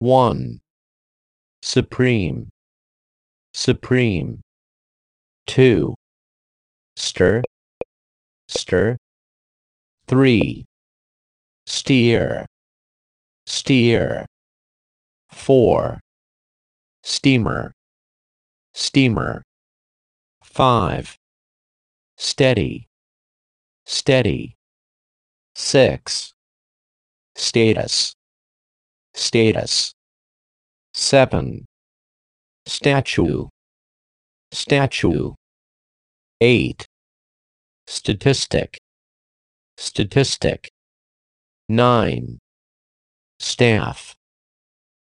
1. Supreme. Supreme. 2. Stir. Stir. 3. Steer. Steer. 4. Steamer. Steamer. 5. Steady. Steady. 6. Status. Status. 7. Statue. Statue. 8. Statistic. Statistic. 9. Staff.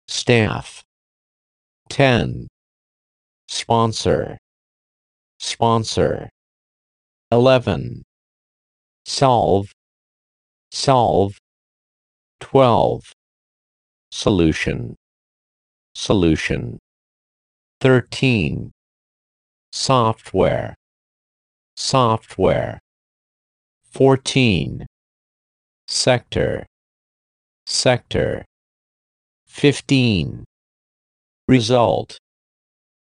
Staff. 10. Sponsor. Sponsor. 11. Solve. Solve. 12. Solution. Solution. 13. Software. Software. 14. Sector. Sector. 15. Result.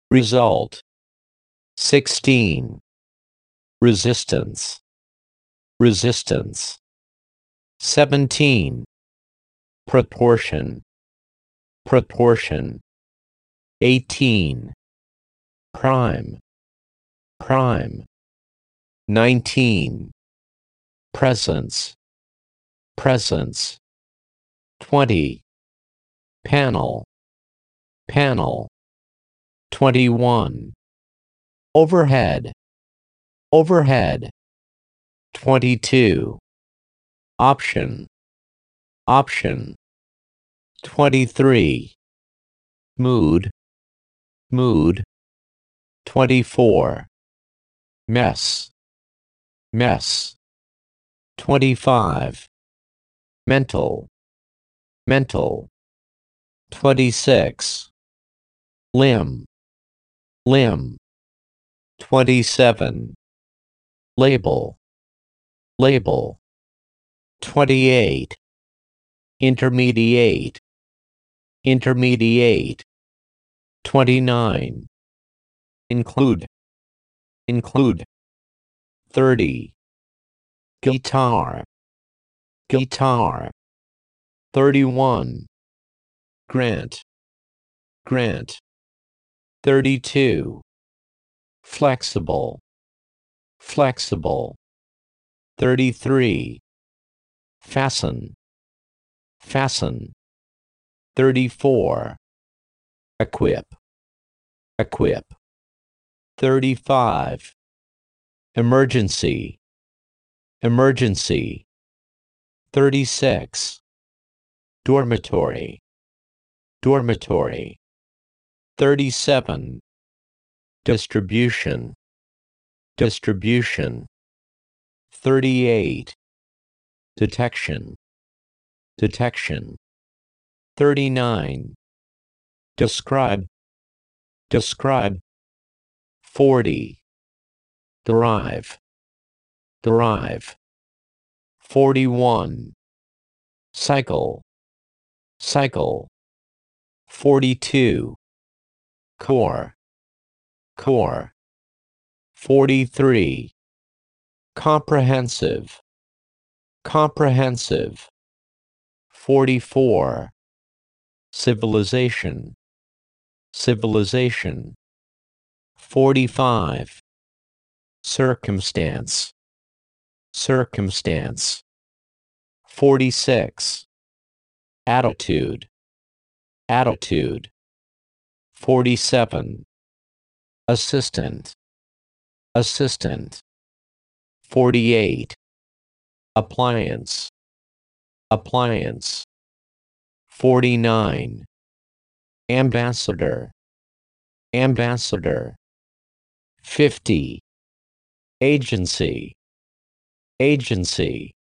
Result. 16. Resistance. Resistance. 17. Proportion. Proportion. 18. Prime. Prime. 19. Presence. Presence. 20. Panel. Panel. 21. Overhead. Overhead. 22. Option. Option. 23. Mood. Mood. 24. Mess. Mess. 25. Mental. Mental. 26. Limb. Limb. 27. Label. Label. 28. Intermediate. Intermediate. 29. Include. Include. 30. Guitar. Guitar. 31. Grant. Grant. 32. Flexible. Flexible. 33. Fasten. Fasten. 34. Equip. Equip. 35. Emergency. Emergency. 36. Dormitory. Dormitory. 37. Distribution. Distribution. 38. Detection. Detection. 39. Describe. Describe. 40. Derive. Derive. 41. Cycle. Cycle. 42. Core. Core. 43. Comprehensive. Comprehensive. 44. Civilization. Civilization. 45. Circumstance. Circumstance. 46. Attitude. Attitude. 47. Assistant. Assistant. 48. Appliance. Appliance. 49. Ambassador. Ambassador. 50. Agency. Agency.